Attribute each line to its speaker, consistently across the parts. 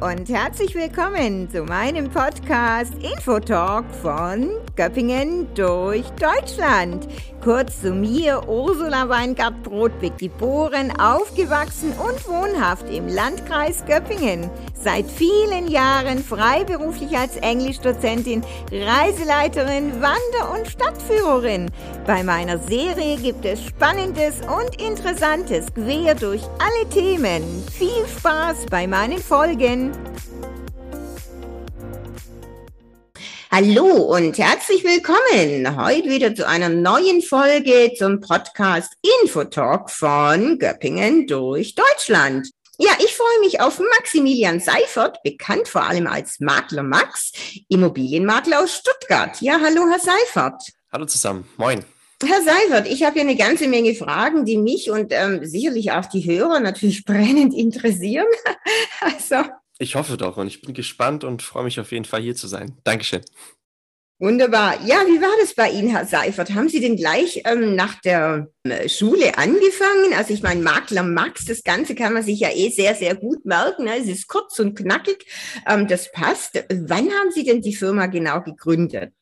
Speaker 1: und herzlich willkommen zu meinem Podcast Infotalk von Göppingen durch Deutschland. Kurz zu mir, Ursula Weingart-Brodbeck, geboren, aufgewachsen und wohnhaft im Landkreis Göppingen. Seit vielen Jahren freiberuflich als Englischdozentin, Reiseleiterin, Wander- und Stadtführerin. Bei meiner Serie gibt es Spannendes und Interessantes quer durch alle Themen. Viel Spaß bei meinen Folgen. Hallo und herzlich willkommen heute wieder zu einer neuen Folge zum Podcast Infotalk von Göppingen durch Deutschland. Ja, ich freue mich auf Maximilian Seifert, bekannt vor allem als Makler Max, Immobilienmakler aus Stuttgart. Ja, hallo, Herr Seifert.
Speaker 2: Hallo zusammen, moin.
Speaker 1: Herr Seifert, ich habe hier eine ganze Menge Fragen, die mich und ähm, sicherlich auch die Hörer natürlich brennend interessieren.
Speaker 2: also. Ich hoffe doch und ich bin gespannt und freue mich auf jeden Fall hier zu sein. Dankeschön.
Speaker 1: Wunderbar. Ja, wie war das bei Ihnen, Herr Seifert? Haben Sie denn gleich ähm, nach der äh, Schule angefangen? Also ich meine, Makler Max, das Ganze kann man sich ja eh sehr, sehr gut merken. Ne? Es ist kurz und knackig. Ähm, das passt. Wann haben Sie denn die Firma genau gegründet?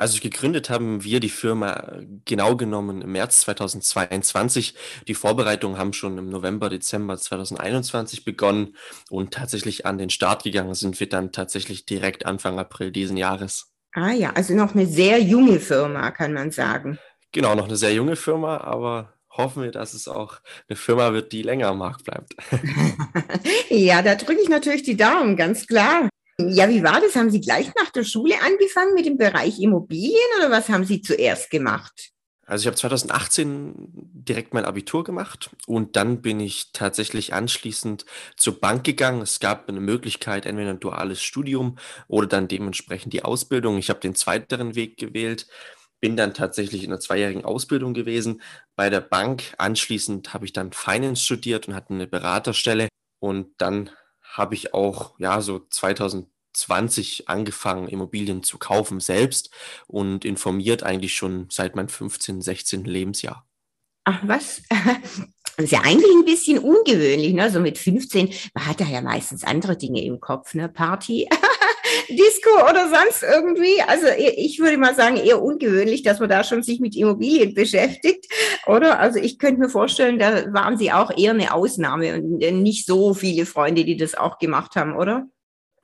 Speaker 2: Also gegründet haben wir die Firma genau genommen im März 2022. Die Vorbereitungen haben schon im November, Dezember 2021 begonnen und tatsächlich an den Start gegangen sind wir dann tatsächlich direkt Anfang April diesen Jahres.
Speaker 1: Ah ja, also noch eine sehr junge Firma, kann man sagen.
Speaker 2: Genau, noch eine sehr junge Firma, aber hoffen wir, dass es auch eine Firma wird, die länger am Markt bleibt.
Speaker 1: ja, da drücke ich natürlich die Daumen, ganz klar. Ja, wie war das? Haben Sie gleich nach der Schule angefangen mit dem Bereich Immobilien oder was haben Sie zuerst gemacht?
Speaker 2: Also ich habe 2018 direkt mein Abitur gemacht und dann bin ich tatsächlich anschließend zur Bank gegangen. Es gab eine Möglichkeit, entweder ein duales Studium oder dann dementsprechend die Ausbildung. Ich habe den zweiteren Weg gewählt, bin dann tatsächlich in einer zweijährigen Ausbildung gewesen bei der Bank. Anschließend habe ich dann Finance studiert und hatte eine Beraterstelle und dann habe ich auch ja so 2000 20 angefangen, Immobilien zu kaufen selbst und informiert eigentlich schon seit meinem 15., 16. Lebensjahr.
Speaker 1: Ach was? Das ist ja eigentlich ein bisschen ungewöhnlich, ne? So mit 15, man hat ja meistens andere Dinge im Kopf, ne? Party, Disco oder sonst irgendwie. Also ich würde mal sagen, eher ungewöhnlich, dass man da schon sich mit Immobilien beschäftigt, oder? Also ich könnte mir vorstellen, da waren Sie auch eher eine Ausnahme und nicht so viele Freunde, die das auch gemacht haben, oder?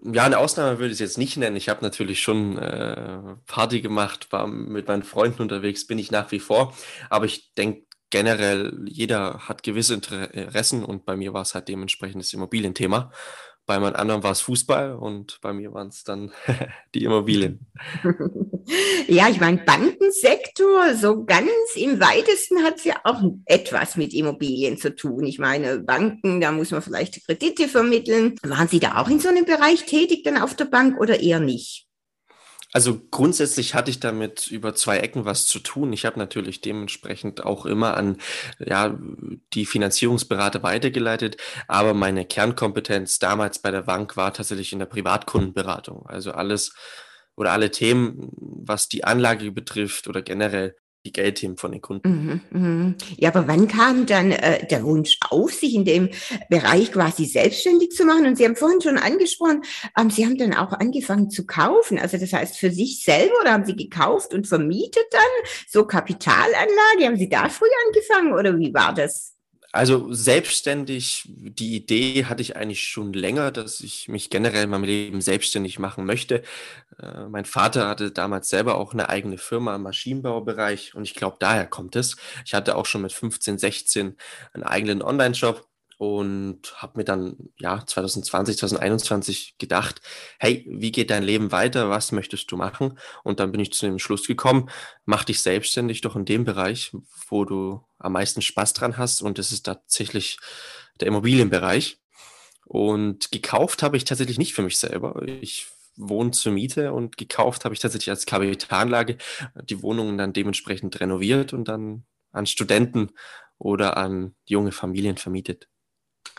Speaker 2: Ja, eine Ausnahme würde ich es jetzt nicht nennen. Ich habe natürlich schon äh, Party gemacht, war mit meinen Freunden unterwegs, bin ich nach wie vor. Aber ich denke generell, jeder hat gewisse Interessen und bei mir war es halt dementsprechend das Immobilienthema. Bei meinen anderen war es Fußball und bei mir waren es dann die Immobilien.
Speaker 1: Ja, ich meine, Bankensektor, so ganz im weitesten hat es ja auch etwas mit Immobilien zu tun. Ich meine, Banken, da muss man vielleicht Kredite vermitteln. Waren Sie da auch in so einem Bereich tätig dann auf der Bank oder eher nicht?
Speaker 2: Also grundsätzlich hatte ich damit über zwei Ecken was zu tun. Ich habe natürlich dementsprechend auch immer an ja, die Finanzierungsberater weitergeleitet, aber meine Kernkompetenz damals bei der Bank war tatsächlich in der Privatkundenberatung. Also alles oder alle Themen, was die Anlage betrifft oder generell die Geldthemen von den Kunden.
Speaker 1: Mhm, mhm. Ja, aber wann kam dann äh, der Wunsch auf, sich in dem Bereich quasi selbstständig zu machen? Und Sie haben vorhin schon angesprochen, ähm, Sie haben dann auch angefangen zu kaufen. Also das heißt für sich selber oder haben Sie gekauft und vermietet dann so Kapitalanlage? Haben Sie da früh angefangen oder wie war das?
Speaker 2: Also selbstständig, die Idee hatte ich eigentlich schon länger, dass ich mich generell in meinem Leben selbstständig machen möchte. Äh, mein Vater hatte damals selber auch eine eigene Firma im Maschinenbaubereich und ich glaube, daher kommt es. Ich hatte auch schon mit 15, 16 einen eigenen Online-Shop und habe mir dann ja 2020, 2021 gedacht, hey, wie geht dein Leben weiter? Was möchtest du machen? Und dann bin ich zu dem Schluss gekommen, mach dich selbstständig doch in dem Bereich, wo du am meisten Spaß dran hast und das ist tatsächlich der Immobilienbereich. Und gekauft habe ich tatsächlich nicht für mich selber. Ich wohne zur Miete und gekauft habe ich tatsächlich als Kapitalanlage die Wohnungen dann dementsprechend renoviert und dann an Studenten oder an junge Familien vermietet.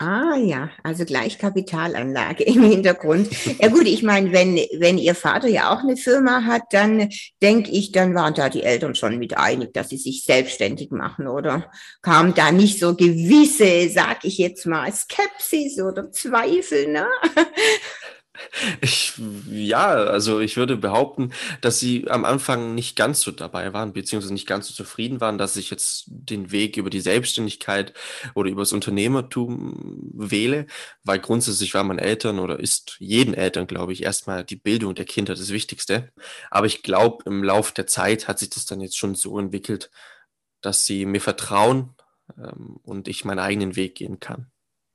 Speaker 1: Ah ja, also gleich Kapitalanlage im Hintergrund. Ja gut, ich meine, wenn, wenn Ihr Vater ja auch eine Firma hat, dann denke ich, dann waren da die Eltern schon mit einig, dass sie sich selbstständig machen, oder? Kam da nicht so gewisse, sag ich jetzt mal, Skepsis oder Zweifel, ne?
Speaker 2: Ich, ja, also ich würde behaupten, dass sie am Anfang nicht ganz so dabei waren, beziehungsweise nicht ganz so zufrieden waren, dass ich jetzt den Weg über die Selbstständigkeit oder über das Unternehmertum wähle, weil grundsätzlich waren meine Eltern oder ist jeden Eltern, glaube ich, erstmal die Bildung der Kinder das Wichtigste. Aber ich glaube, im Laufe der Zeit hat sich das dann jetzt schon so entwickelt, dass sie mir vertrauen ähm, und ich meinen eigenen Weg gehen kann.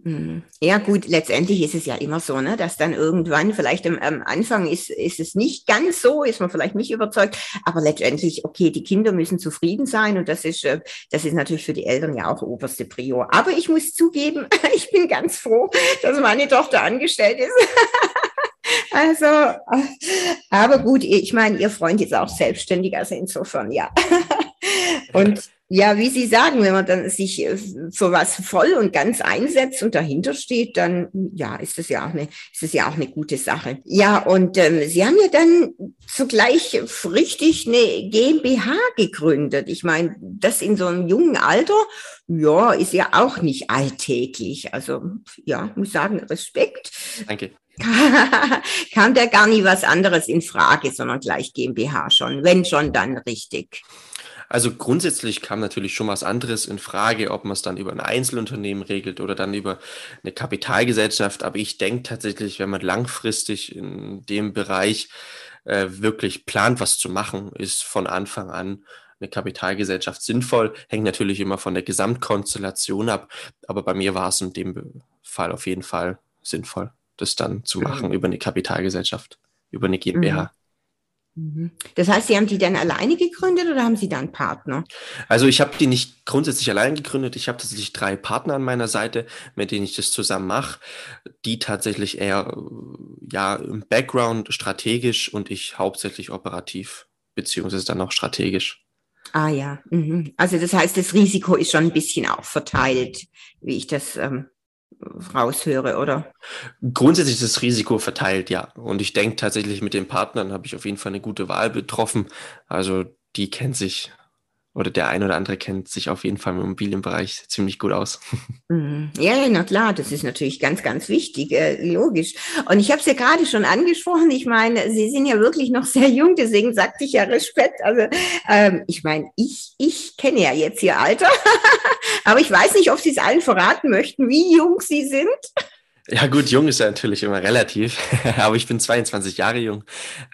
Speaker 1: Mhm. Ja gut, letztendlich ist es ja immer so, ne, dass dann irgendwann, vielleicht am, am, Anfang ist, ist es nicht ganz so, ist man vielleicht nicht überzeugt, aber letztendlich, okay, die Kinder müssen zufrieden sein und das ist, äh, das ist natürlich für die Eltern ja auch oberste Prior. Aber ich muss zugeben, ich bin ganz froh, dass meine Tochter angestellt ist. Also, aber gut, ich meine, ihr Freund ist auch selbstständig, also insofern, ja. Und ja, wie Sie sagen, wenn man dann sich äh, für was voll und ganz einsetzt und dahinter steht, dann ja, ist das ja auch eine, ist das ja auch eine gute Sache. Ja, und ähm, Sie haben ja dann zugleich richtig eine GmbH gegründet. Ich meine, das in so einem jungen Alter, ja, ist ja auch nicht alltäglich. Also ja, muss sagen, Respekt.
Speaker 2: Danke.
Speaker 1: Kam da gar nie was anderes in Frage, sondern gleich GmbH schon, wenn schon dann richtig.
Speaker 2: Also grundsätzlich kam natürlich schon was anderes in Frage, ob man es dann über ein Einzelunternehmen regelt oder dann über eine Kapitalgesellschaft. Aber ich denke tatsächlich, wenn man langfristig in dem Bereich äh, wirklich plant, was zu machen, ist von Anfang an eine Kapitalgesellschaft sinnvoll. Hängt natürlich immer von der Gesamtkonstellation ab. Aber bei mir war es in dem Fall auf jeden Fall sinnvoll, das dann zu machen mhm. über eine Kapitalgesellschaft, über eine GmbH. Mhm.
Speaker 1: Mhm. Das heißt, Sie haben die dann alleine gegründet oder haben Sie dann Partner?
Speaker 2: Also ich habe die nicht grundsätzlich allein gegründet. Ich habe tatsächlich drei Partner an meiner Seite, mit denen ich das zusammen mache, die tatsächlich eher ja im Background strategisch und ich hauptsächlich operativ beziehungsweise dann auch strategisch.
Speaker 1: Ah ja, mhm. also das heißt, das Risiko ist schon ein bisschen auch verteilt, wie ich das ähm, raushöre, oder?
Speaker 2: Grundsätzlich ist das Risiko verteilt, ja. Und ich denke tatsächlich, mit den Partnern habe ich auf jeden Fall eine gute Wahl betroffen. Also die kennt sich oder der ein oder andere kennt sich auf jeden Fall im Immobilienbereich ziemlich gut aus.
Speaker 1: Mhm. Ja, na klar, das ist natürlich ganz, ganz wichtig, äh, logisch. Und ich habe es ja gerade schon angesprochen, ich meine, Sie sind ja wirklich noch sehr jung, deswegen sagte ich ja Respekt. Also ähm, ich meine, ich, ich kenne ja jetzt Ihr Alter, aber ich weiß nicht, ob Sie es allen verraten möchten, wie jung Sie sind.
Speaker 2: Ja gut, jung ist ja natürlich immer relativ, aber ich bin 22 Jahre jung.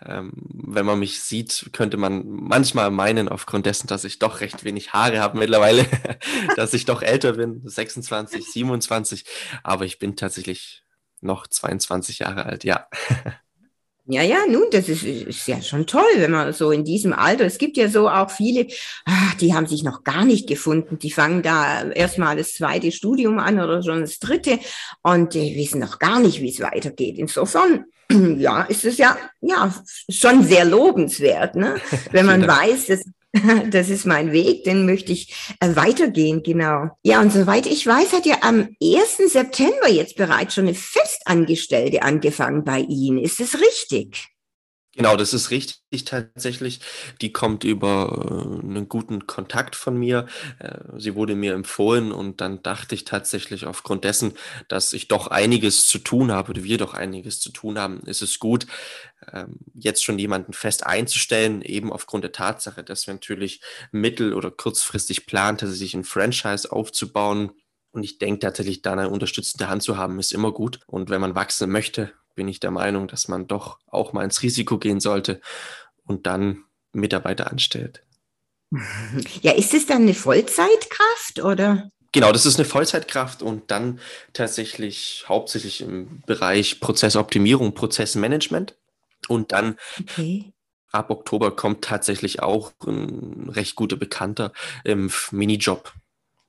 Speaker 2: Ähm, wenn man mich sieht, könnte man manchmal meinen, aufgrund dessen, dass ich doch recht wenig Haare habe mittlerweile, dass ich doch älter bin, 26, 27, aber ich bin tatsächlich noch 22 Jahre alt, ja.
Speaker 1: Ja, ja, nun, das ist, ist ja schon toll, wenn man so in diesem Alter, es gibt ja so auch viele, ach, die haben sich noch gar nicht gefunden, die fangen da erstmal das zweite Studium an oder schon das dritte und die wissen noch gar nicht, wie es weitergeht. Insofern, ja, ist es ja, ja, schon sehr lobenswert, ne? wenn man weiß, dass Das ist mein Weg, den möchte ich äh, weitergehen, genau. Ja, und soweit ich weiß, hat ja am 1. September jetzt bereits schon eine Festangestellte angefangen bei Ihnen. Ist das richtig?
Speaker 2: Genau, das ist richtig tatsächlich. Die kommt über äh, einen guten Kontakt von mir. Äh, sie wurde mir empfohlen und dann dachte ich tatsächlich aufgrund dessen, dass ich doch einiges zu tun habe oder wir doch einiges zu tun haben, ist es gut, ähm, jetzt schon jemanden fest einzustellen, eben aufgrund der Tatsache, dass wir natürlich mittel- oder kurzfristig planen, tatsächlich ein Franchise aufzubauen. Und ich denke tatsächlich, da eine unterstützende Hand zu haben, ist immer gut. Und wenn man wachsen möchte, bin ich der Meinung, dass man doch auch mal ins Risiko gehen sollte und dann Mitarbeiter anstellt.
Speaker 1: Ja, ist es dann eine Vollzeitkraft oder?
Speaker 2: Genau, das ist eine Vollzeitkraft und dann tatsächlich hauptsächlich im Bereich Prozessoptimierung, Prozessmanagement. Und dann okay. ab Oktober kommt tatsächlich auch ein recht guter Bekannter im Minijob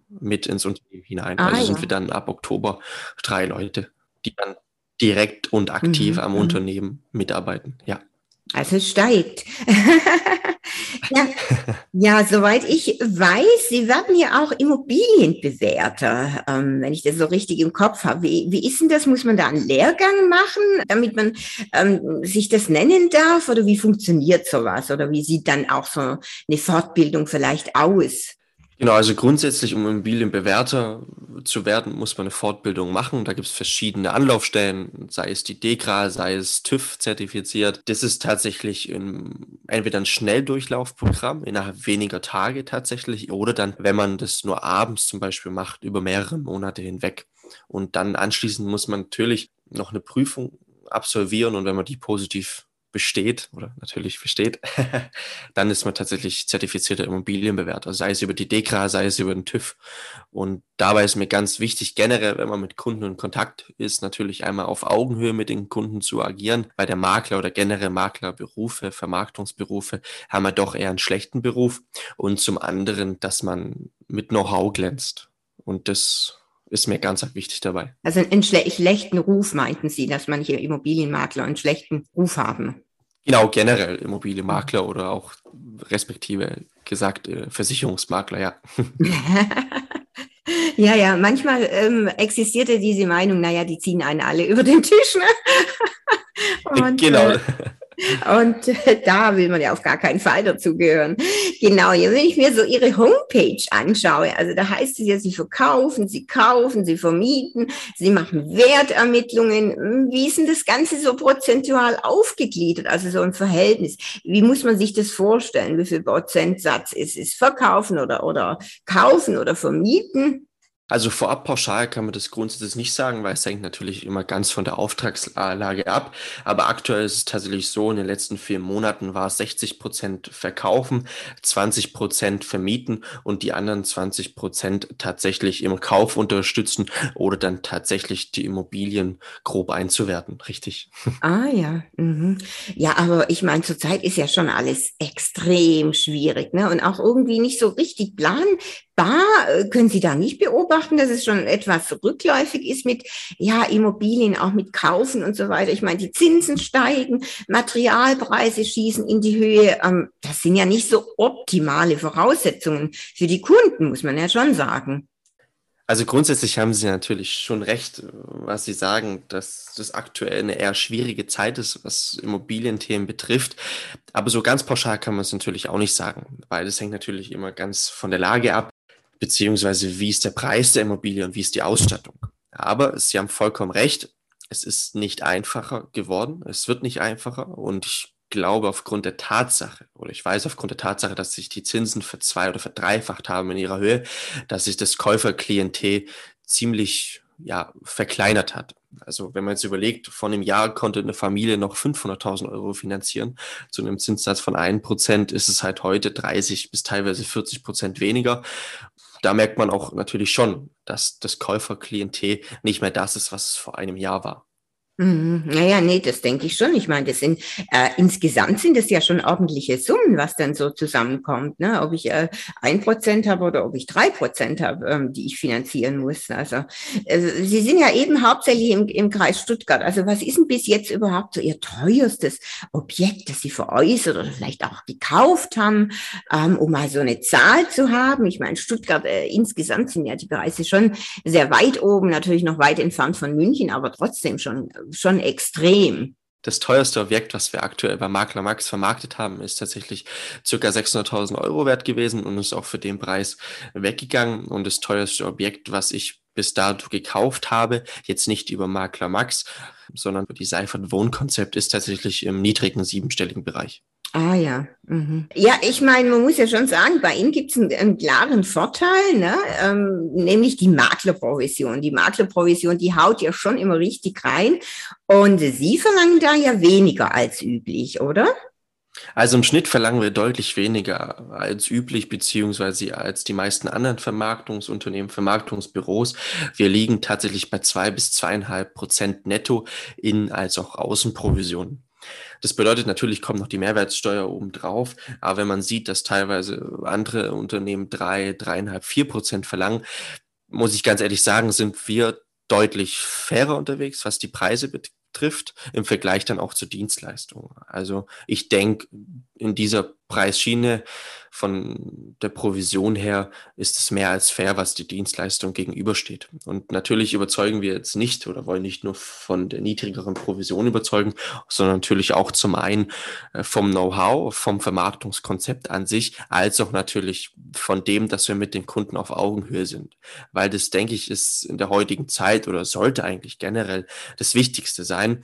Speaker 2: mit ins Unternehmen hinein. Ah, also ja. sind wir dann ab Oktober drei Leute, die dann direkt und aktiv mhm. am mhm. Unternehmen mitarbeiten. Ja.
Speaker 1: Also es steigt. Ja, ja, soweit ich weiß, Sie werden ja auch Immobilienbewerter, ähm, wenn ich das so richtig im Kopf habe. Wie, wie ist denn das? Muss man da einen Lehrgang machen, damit man ähm, sich das nennen darf? Oder wie funktioniert sowas? Oder wie sieht dann auch so eine Fortbildung vielleicht aus?
Speaker 2: Genau, also grundsätzlich, um Immobilienbewerter zu werden, muss man eine Fortbildung machen. Da gibt es verschiedene Anlaufstellen, sei es die DEKRA, sei es TÜV zertifiziert. Das ist tatsächlich in, entweder ein Schnelldurchlaufprogramm innerhalb weniger Tage tatsächlich oder dann, wenn man das nur abends zum Beispiel macht, über mehrere Monate hinweg. Und dann anschließend muss man natürlich noch eine Prüfung absolvieren und wenn man die positiv besteht oder natürlich besteht, dann ist man tatsächlich zertifizierter Immobilienbewerter, sei es über die DEKRA, sei es über den TÜV. Und dabei ist mir ganz wichtig, generell, wenn man mit Kunden in Kontakt ist, natürlich einmal auf Augenhöhe mit den Kunden zu agieren, weil der Makler oder generell Maklerberufe, Vermarktungsberufe haben ja doch eher einen schlechten Beruf. Und zum anderen, dass man mit Know-how glänzt. Und das ist mir ganz wichtig dabei.
Speaker 1: Also einen schlechten Ruf meinten Sie, dass manche Immobilienmakler einen schlechten Ruf haben?
Speaker 2: Genau, generell Immobilienmakler oder auch respektive gesagt äh, Versicherungsmakler, ja.
Speaker 1: ja, ja, manchmal ähm, existierte diese Meinung, naja, die ziehen einen alle über den Tisch. Ne? Und, genau. Äh, und äh, da will man ja auf gar keinen Fall dazugehören. Genau, wenn ich mir so Ihre Homepage anschaue, also da heißt es ja, Sie verkaufen, Sie kaufen, Sie vermieten, Sie machen Wertermittlungen. Wie ist denn das Ganze so prozentual aufgegliedert, also so ein Verhältnis? Wie muss man sich das vorstellen? Wie viel Prozentsatz ist es? Verkaufen oder, oder kaufen oder vermieten?
Speaker 2: Also vorab pauschal kann man das grundsätzlich nicht sagen, weil es hängt natürlich immer ganz von der Auftragslage ab. Aber aktuell ist es tatsächlich so, in den letzten vier Monaten war es 60 Prozent verkaufen, 20 Prozent vermieten und die anderen 20 Prozent tatsächlich im Kauf unterstützen oder dann tatsächlich die Immobilien grob einzuwerten. Richtig.
Speaker 1: Ah ja. Mhm. Ja, aber ich meine, zurzeit ist ja schon alles extrem schwierig, ne? Und auch irgendwie nicht so richtig plan da äh, können Sie da nicht beobachten, dass es schon etwas rückläufig ist mit ja, Immobilien, auch mit Kaufen und so weiter. Ich meine, die Zinsen steigen, Materialpreise schießen in die Höhe. Ähm, das sind ja nicht so optimale Voraussetzungen für die Kunden, muss man ja schon sagen.
Speaker 2: Also grundsätzlich haben Sie natürlich schon recht, was Sie sagen, dass das aktuell eine eher schwierige Zeit ist, was Immobilienthemen betrifft. Aber so ganz pauschal kann man es natürlich auch nicht sagen, weil es hängt natürlich immer ganz von der Lage ab beziehungsweise wie ist der Preis der Immobilie und wie ist die Ausstattung. Aber Sie haben vollkommen recht, es ist nicht einfacher geworden, es wird nicht einfacher und ich glaube aufgrund der Tatsache, oder ich weiß aufgrund der Tatsache, dass sich die Zinsen verzwei- oder verdreifacht haben in ihrer Höhe, dass sich das Käuferklientel ziemlich ja, verkleinert hat. Also wenn man jetzt überlegt, vor einem Jahr konnte eine Familie noch 500.000 Euro finanzieren. Zu einem Zinssatz von 1% ist es halt heute 30 bis teilweise 40 Prozent weniger da merkt man auch natürlich schon, dass das Käuferklientel nicht mehr das ist, was es vor einem Jahr war.
Speaker 1: Mhm. Naja, nee, das denke ich schon. Ich meine, das sind äh, insgesamt sind das ja schon ordentliche Summen, was dann so zusammenkommt. Ne? Ob ich äh, ein äh, Prozent habe oder ob ich drei Prozent habe, ähm, die ich finanzieren muss. Also, also Sie sind ja eben hauptsächlich im, im Kreis Stuttgart. Also was ist denn bis jetzt überhaupt so Ihr teuerstes Objekt, das Sie veräußert oder vielleicht auch gekauft haben, ähm, um mal so eine Zahl zu haben? Ich meine, Stuttgart äh, insgesamt sind ja die Preise schon sehr weit oben, natürlich noch weit entfernt von München, aber trotzdem schon schon extrem.
Speaker 2: Das teuerste Objekt, was wir aktuell bei Makler Max vermarktet haben, ist tatsächlich circa 600.000 Euro wert gewesen und ist auch für den Preis weggegangen. Und das teuerste Objekt, was ich bis dato gekauft habe, jetzt nicht über Makler Max, sondern über die Seifert Wohnkonzept, ist tatsächlich im niedrigen siebenstelligen Bereich.
Speaker 1: Ah ja. Mhm. Ja, ich meine, man muss ja schon sagen, bei Ihnen gibt es einen, einen, klaren Vorteil, ne? Ähm, nämlich die Maklerprovision. Die Maklerprovision, die haut ja schon immer richtig rein. Und Sie verlangen da ja weniger als üblich, oder?
Speaker 2: Also im Schnitt verlangen wir deutlich weniger als üblich, beziehungsweise als die meisten anderen Vermarktungsunternehmen, Vermarktungsbüros. Wir liegen tatsächlich bei zwei bis zweieinhalb Prozent netto in als auch Außenprovisionen. Das bedeutet, natürlich kommt noch die Mehrwertsteuer obendrauf, aber wenn man sieht, dass teilweise andere Unternehmen drei, dreieinhalb, vier Prozent verlangen, muss ich ganz ehrlich sagen, sind wir deutlich fairer unterwegs, was die Preise betrifft, im Vergleich dann auch zur Dienstleistung. Also ich denke, in dieser Preisschiene von der Provision her ist es mehr als fair, was die Dienstleistung gegenübersteht. Und natürlich überzeugen wir jetzt nicht oder wollen nicht nur von der niedrigeren Provision überzeugen, sondern natürlich auch zum einen äh, vom Know-how, vom Vermarktungskonzept an sich, als auch natürlich von dem, dass wir mit den Kunden auf Augenhöhe sind. Weil das, denke ich, ist in der heutigen Zeit oder sollte eigentlich generell das Wichtigste sein,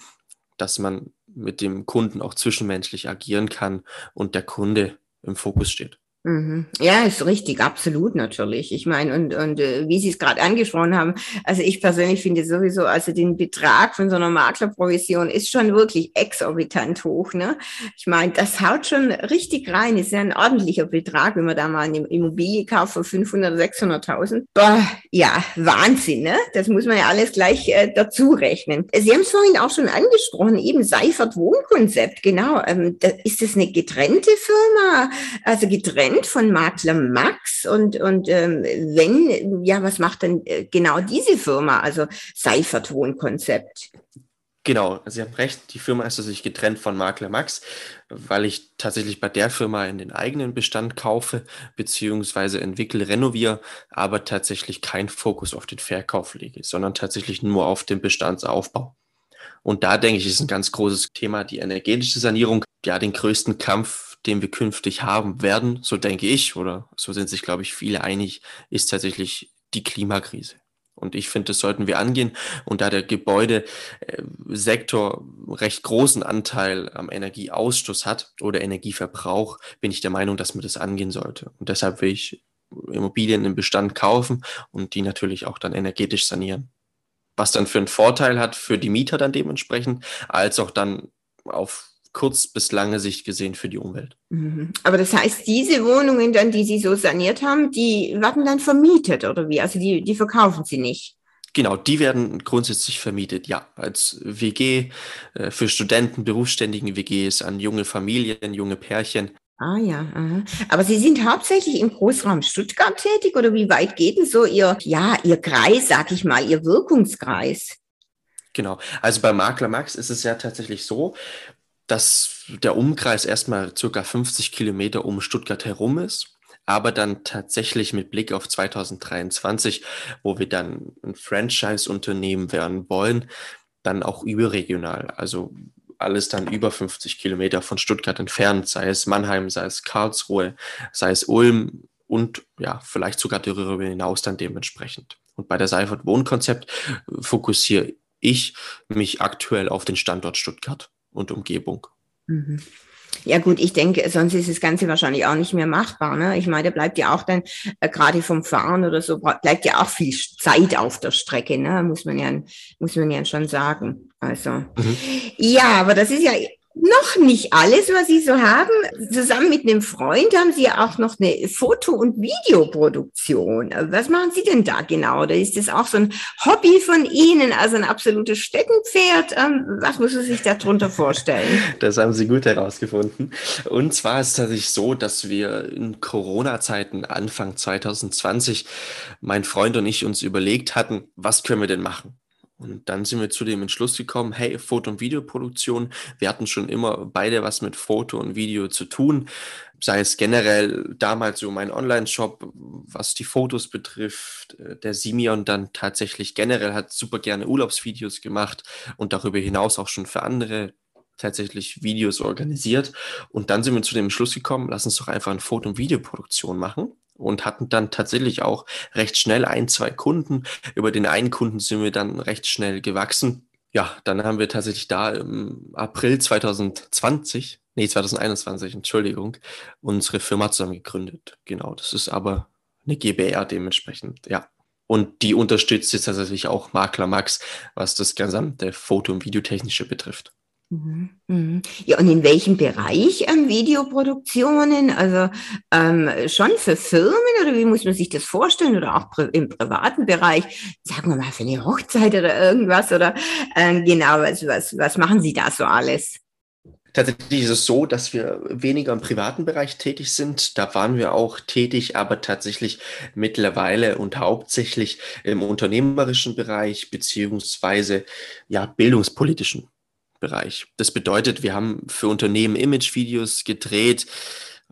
Speaker 2: dass man mit dem Kunden auch zwischenmenschlich agieren kann und der Kunde im Fokus steht.
Speaker 1: Mhm. Ja, ist richtig, absolut natürlich. Ich meine, und, und äh, wie Sie es gerade angesprochen haben, also ich persönlich finde sowieso, also den Betrag von so einer Maklerprovision ist schon wirklich exorbitant hoch. Ne? Ich meine, das haut schon richtig rein, ist ja ein ordentlicher Betrag, wenn man da mal eine Immobilie kauft von 500, 600.000. Boah, ja, Wahnsinn, ne? Das muss man ja alles gleich äh, dazu rechnen. Sie haben es vorhin auch schon angesprochen, eben Seifert Wohnkonzept, genau. Ähm, da, ist das eine getrennte Firma? Also getrennt Freund von Makler Max und, und ähm, wenn, ja, was macht denn äh, genau diese Firma, also Seifert Wohnkonzept?
Speaker 2: Genau, Sie haben recht, die Firma ist sich getrennt von Makler Max, weil ich tatsächlich bei der Firma in den eigenen Bestand kaufe, beziehungsweise entwickle, renoviere, aber tatsächlich keinen Fokus auf den Verkauf lege, sondern tatsächlich nur auf den Bestandsaufbau. Und da denke ich, ist ein ganz großes Thema die energetische Sanierung. Ja, den größten Kampf den wir künftig haben werden, so denke ich, oder so sind sich, glaube ich, viele einig, ist tatsächlich die Klimakrise. Und ich finde, das sollten wir angehen. Und da der Gebäudesektor recht großen Anteil am Energieausstoß hat oder Energieverbrauch, bin ich der Meinung, dass man das angehen sollte. Und deshalb will ich Immobilien im Bestand kaufen und die natürlich auch dann energetisch sanieren. Was dann für einen Vorteil hat für die Mieter dann dementsprechend, als auch dann auf kurz- bis lange Sicht gesehen für die Umwelt.
Speaker 1: Mhm. Aber das heißt, diese Wohnungen dann, die Sie so saniert haben, die werden dann vermietet oder wie? Also die, die verkaufen Sie nicht?
Speaker 2: Genau, die werden grundsätzlich vermietet, ja, als WG äh, für Studenten, berufsständigen WGs, an junge Familien, junge Pärchen.
Speaker 1: Ah ja, aha. aber Sie sind hauptsächlich im Großraum Stuttgart tätig oder wie weit geht denn so Ihr, ja, Ihr Kreis, sag ich mal, Ihr Wirkungskreis?
Speaker 2: Genau, also bei Makler Max ist es ja tatsächlich so, dass der Umkreis erstmal circa 50 Kilometer um Stuttgart herum ist, aber dann tatsächlich mit Blick auf 2023, wo wir dann ein Franchise-Unternehmen werden wollen, dann auch überregional, also alles dann über 50 Kilometer von Stuttgart entfernt, sei es Mannheim, sei es Karlsruhe, sei es Ulm und ja, vielleicht sogar darüber hinaus dann dementsprechend. Und bei der Seifert Wohnkonzept fokussiere ich mich aktuell auf den Standort Stuttgart und Umgebung.
Speaker 1: Mhm. Ja gut, ich denke, sonst ist das Ganze wahrscheinlich auch nicht mehr machbar. Ne? Ich meine, da bleibt ja auch dann, äh, gerade vom Fahren oder so, bleibt ja auch viel Zeit auf der Strecke, ne? muss, man ja, muss man ja schon sagen. Also, mhm. ja, aber das ist ja noch nicht alles, was Sie so haben. Zusammen mit einem Freund haben Sie ja auch noch eine Foto- und Videoproduktion. Was machen Sie denn da genau? Oder ist das auch so ein Hobby von Ihnen, also ein absolutes Steckenpferd? Ähm, was muss man sich darunter vorstellen?
Speaker 2: Das haben Sie gut herausgefunden. Und zwar ist es tatsächlich so, dass wir in Corona-Zeiten Anfang 2020 mein Freund und ich uns überlegt hatten, was können wir denn machen? Und dann sind wir zu dem Entschluss gekommen, hey, Foto- und Videoproduktion, wir hatten schon immer beide was mit Foto und Video zu tun, sei es generell damals so mein Online-Shop, was die Fotos betrifft, äh, der Simeon dann tatsächlich generell hat super gerne Urlaubsvideos gemacht und darüber hinaus auch schon für andere tatsächlich Videos organisiert. Und dann sind wir zu dem Entschluss gekommen, lass uns doch einfach eine Foto- und Videoproduktion machen und hatten dann tatsächlich auch recht schnell ein, zwei Kunden. Über den einen Kunden sind wir dann recht schnell gewachsen. Ja, dann haben wir tatsächlich da im April 2020, nee, 2021, Entschuldigung, unsere Firma zusammen gegründet. Genau, das ist aber eine GBR dementsprechend, ja. Und die unterstützt jetzt tatsächlich auch Makler Max, was das gesamte Foto- und Videotechnische betrifft.
Speaker 1: Mhm, mhm. Ja, und in welchem Bereich ähm, Videoproduktionen? Also ähm, schon für Firmen oder wie muss man sich das vorstellen? Oder auch im privaten Bereich, sagen wir mal für eine Hochzeit oder irgendwas? Oder ähm, genau, was, was, was machen Sie da so alles?
Speaker 2: Tatsächlich ist es so, dass wir weniger im privaten Bereich tätig sind. Da waren wir auch tätig, aber tatsächlich mittlerweile und hauptsächlich im unternehmerischen Bereich beziehungsweise ja bildungspolitischen Bereich. Das bedeutet, wir haben für Unternehmen Imagevideos gedreht,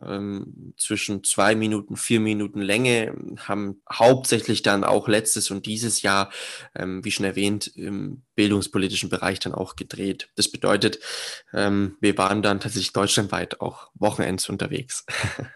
Speaker 2: ähm, zwischen zwei Minuten, vier Minuten Länge, haben hauptsächlich dann auch letztes und dieses Jahr, ähm, wie schon erwähnt, im bildungspolitischen Bereich dann auch gedreht. Das bedeutet, ähm, wir waren dann tatsächlich deutschlandweit auch Wochenends unterwegs.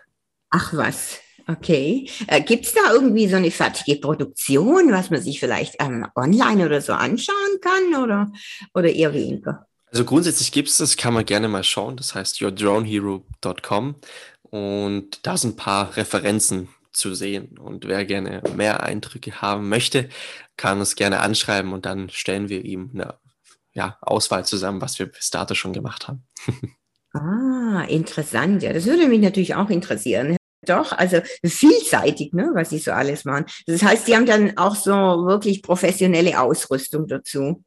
Speaker 1: Ach was. Okay. Äh, Gibt es da irgendwie so eine fertige Produktion, was man sich vielleicht ähm, online oder so anschauen kann oder, oder eher weniger?
Speaker 2: Also grundsätzlich gibt es das, kann man gerne mal schauen. Das heißt yourdronehero.com und da sind ein paar Referenzen zu sehen. Und wer gerne mehr Eindrücke haben möchte, kann uns gerne anschreiben und dann stellen wir ihm eine ja, Auswahl zusammen, was wir bis dato schon gemacht haben.
Speaker 1: ah, interessant. Ja, das würde mich natürlich auch interessieren. Doch, also vielseitig, ne, was sie so alles machen. Das heißt, sie haben dann auch so wirklich professionelle Ausrüstung dazu.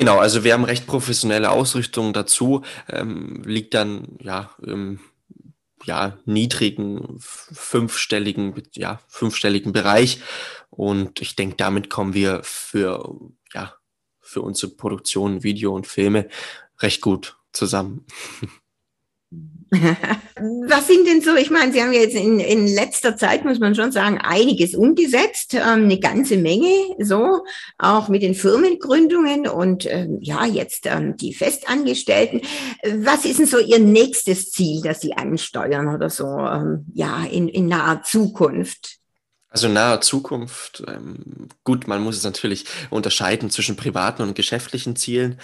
Speaker 2: Genau, also wir haben recht professionelle Ausrüstung dazu, ähm, liegt dann ja im ja, niedrigen fünfstelligen, ja, fünfstelligen Bereich. Und ich denke, damit kommen wir für, ja, für unsere Produktion, Video und Filme recht gut zusammen.
Speaker 1: Was sind denn so, ich meine, Sie haben jetzt in, in letzter Zeit, muss man schon sagen, einiges umgesetzt, ähm, eine ganze Menge, so, auch mit den Firmengründungen und ähm, ja, jetzt ähm, die Festangestellten. Was ist denn so Ihr nächstes Ziel, das Sie ansteuern oder so, ähm, ja, in, in naher Zukunft?
Speaker 2: Also nahe Zukunft, ähm, gut, man muss es natürlich unterscheiden zwischen privaten und geschäftlichen Zielen.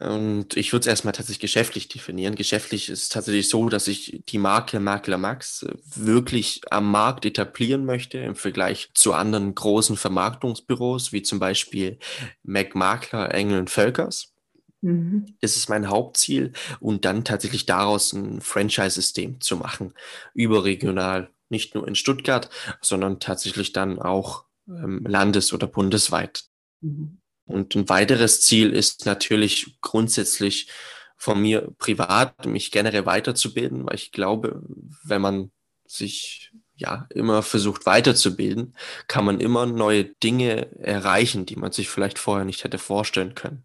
Speaker 2: Und ich würde es erstmal tatsächlich geschäftlich definieren. Geschäftlich ist es tatsächlich so, dass ich die Marke Makler Max äh, wirklich am Markt etablieren möchte im Vergleich zu anderen großen Vermarktungsbüros, wie zum Beispiel Mac Makler, Engel und Völkers. Mhm. Das ist mein Hauptziel und dann tatsächlich daraus ein Franchise-System zu machen, überregional nicht nur in Stuttgart, sondern tatsächlich dann auch ähm, landes- oder bundesweit. Mhm. Und ein weiteres Ziel ist natürlich grundsätzlich von mir privat, mich generell weiterzubilden, weil ich glaube, wenn man sich ja immer versucht weiterzubilden, kann man immer neue Dinge erreichen, die man sich vielleicht vorher nicht hätte vorstellen können.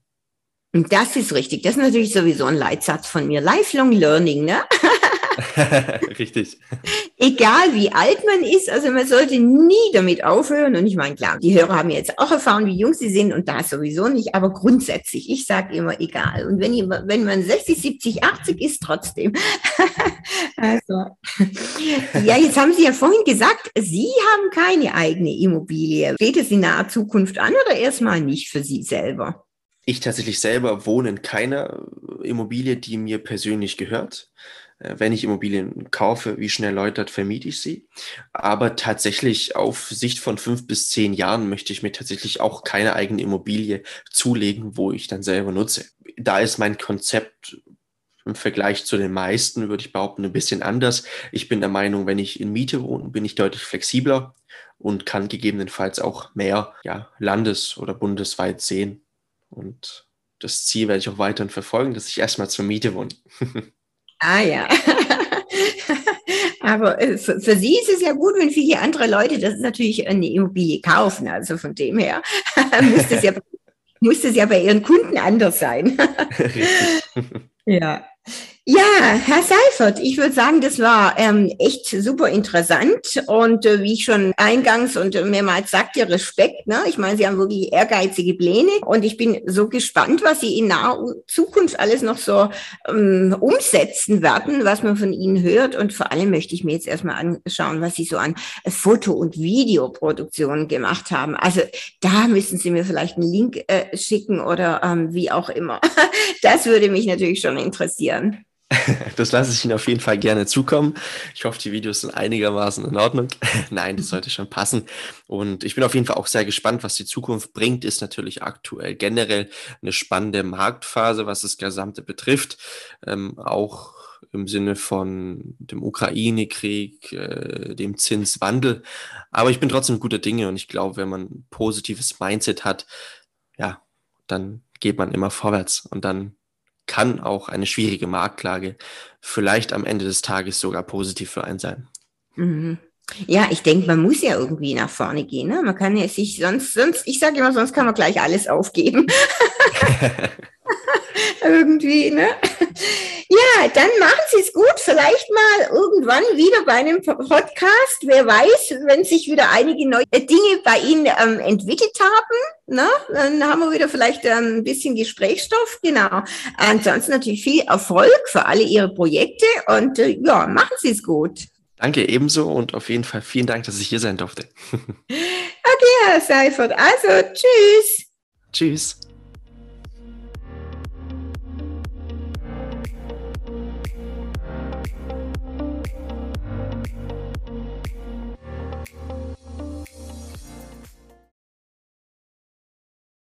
Speaker 1: Und das ist richtig. Das ist natürlich sowieso ein Leitsatz von mir. Lifelong Learning, ne?
Speaker 2: Richtig.
Speaker 1: Egal wie alt man ist, also man sollte nie damit aufhören. Und ich meine, klar, die Hörer haben jetzt auch erfahren, wie jung sie sind und da sowieso nicht, aber grundsätzlich, ich sage immer egal. Und wenn, wenn man 60, 70, 80 ist, trotzdem. also, ja, jetzt haben Sie ja vorhin gesagt, Sie haben keine eigene Immobilie. Steht es in naher Zukunft an oder erstmal nicht für Sie selber?
Speaker 2: Ich tatsächlich selber wohne in keiner Immobilie, die mir persönlich gehört. Äh, wenn ich Immobilien kaufe, wie schnell erläutert, vermiete ich sie. Aber tatsächlich auf Sicht von fünf bis zehn Jahren möchte ich mir tatsächlich auch keine eigene Immobilie zulegen, wo ich dann selber nutze. Da ist mein Konzept im Vergleich zu den meisten, würde ich behaupten, ein bisschen anders. Ich bin der Meinung, wenn ich in Miete wohne, bin ich deutlich flexibler und kann gegebenenfalls auch mehr ja, landes- oder bundesweit sehen. Und das Ziel werde ich auch weiterhin verfolgen, dass ich erstmal zur Miete wohne.
Speaker 1: Ah ja. Aber äh, für, Sie ist es ja gut, wenn viele andere Leute das natürlich eine Immobilie kaufen. Also von dem her müsste es ja, muss es ja bei Ihren Kunden anders sein. ja. Ja, Herr Seifert, ich würde sagen, das war ähm, echt super interessant und äh, wie ich schon eingangs und mehrmals sagte, Respekt. Ne? Ich meine, Sie haben wirklich ehrgeizige Pläne und ich bin so gespannt, was Sie in naher Zukunft alles noch so ähm, umsetzen werden, was man von Ihnen hört und vor allem möchte ich mir jetzt erstmal anschauen, was Sie so an Foto- und Videoproduktionen gemacht haben. Also da müssen Sie mir vielleicht einen Link äh, schicken oder ähm, wie auch immer. das würde mich natürlich schon interessieren.
Speaker 2: Das lasse ich Ihnen auf jeden Fall gerne zukommen. Ich hoffe, die Videos sind einigermaßen in Ordnung. Nein, das sollte schon passen. Und ich bin auf jeden Fall auch sehr gespannt, was die Zukunft bringt. Ist natürlich aktuell generell eine spannende Marktphase, was das Gesamte betrifft. Ähm, auch im Sinne von dem Ukraine-Krieg, äh, dem Zinswandel. Aber ich bin trotzdem guter Dinge und ich glaube, wenn man ein positives Mindset hat, ja, dann geht man immer vorwärts und dann kann auch eine schwierige Marktlage vielleicht am Ende des Tages sogar positiv für einen sein.
Speaker 1: Mhm. Ja, ich denke, man muss ja irgendwie nach vorne gehen. Ne? Man kann ja sich sonst, sonst, ich sage immer, sonst kann man gleich alles aufgeben. irgendwie, ne? Ja, dann machen Sie es gut. Vielleicht mal irgendwann wieder bei einem Podcast. Wer weiß, wenn sich wieder einige neue Dinge bei Ihnen ähm, entwickelt haben. Na, ne? dann haben wir wieder vielleicht ähm, ein bisschen Gesprächsstoff. Genau. Ansonsten natürlich viel Erfolg für alle Ihre Projekte und äh, ja, machen Sie es gut.
Speaker 2: Danke ebenso und auf jeden Fall vielen Dank, dass ich hier sein durfte.
Speaker 1: okay, Herr Seifert. Also, tschüss.
Speaker 2: Tschüss.